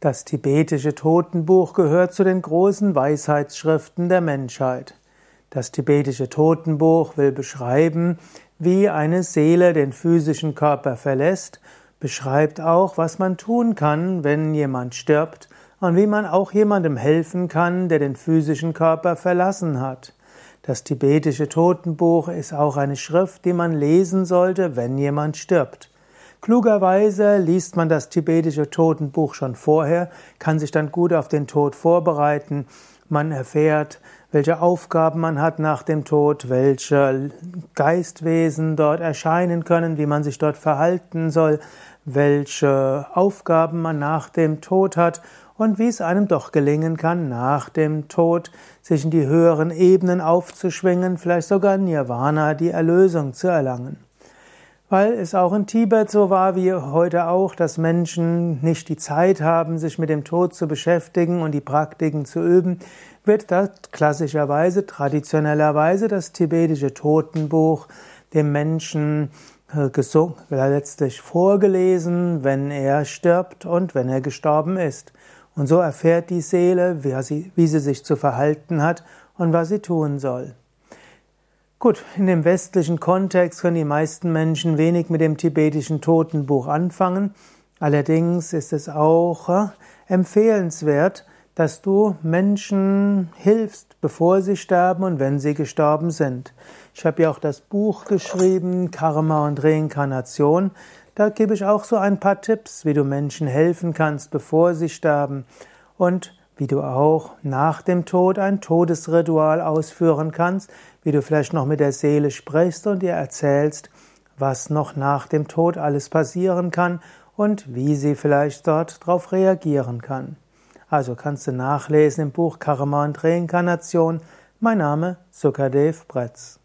Das tibetische Totenbuch gehört zu den großen Weisheitsschriften der Menschheit. Das tibetische Totenbuch will beschreiben, wie eine Seele den physischen Körper verlässt, beschreibt auch, was man tun kann, wenn jemand stirbt und wie man auch jemandem helfen kann, der den physischen Körper verlassen hat. Das tibetische Totenbuch ist auch eine Schrift, die man lesen sollte, wenn jemand stirbt. Klugerweise liest man das tibetische Totenbuch schon vorher, kann sich dann gut auf den Tod vorbereiten. Man erfährt, welche Aufgaben man hat nach dem Tod, welche Geistwesen dort erscheinen können, wie man sich dort verhalten soll, welche Aufgaben man nach dem Tod hat und wie es einem doch gelingen kann, nach dem Tod sich in die höheren Ebenen aufzuschwingen, vielleicht sogar Nirvana, die Erlösung zu erlangen. Weil es auch in Tibet so war wie heute auch, dass Menschen nicht die Zeit haben, sich mit dem Tod zu beschäftigen und die Praktiken zu üben, wird das klassischerweise, traditionellerweise das tibetische Totenbuch dem Menschen äh, gesungen, letztlich vorgelesen, wenn er stirbt und wenn er gestorben ist. Und so erfährt die Seele, wie sie, wie sie sich zu verhalten hat und was sie tun soll. Gut, in dem westlichen Kontext können die meisten Menschen wenig mit dem tibetischen Totenbuch anfangen. Allerdings ist es auch äh, empfehlenswert, dass du Menschen hilfst, bevor sie sterben und wenn sie gestorben sind. Ich habe ja auch das Buch geschrieben, Karma und Reinkarnation. Da gebe ich auch so ein paar Tipps, wie du Menschen helfen kannst, bevor sie sterben und wie du auch nach dem Tod ein Todesritual ausführen kannst, wie du vielleicht noch mit der Seele sprichst und ihr erzählst, was noch nach dem Tod alles passieren kann und wie sie vielleicht dort darauf reagieren kann. Also kannst du nachlesen im Buch Karma und Reinkarnation. Mein Name Sukadev Bretz.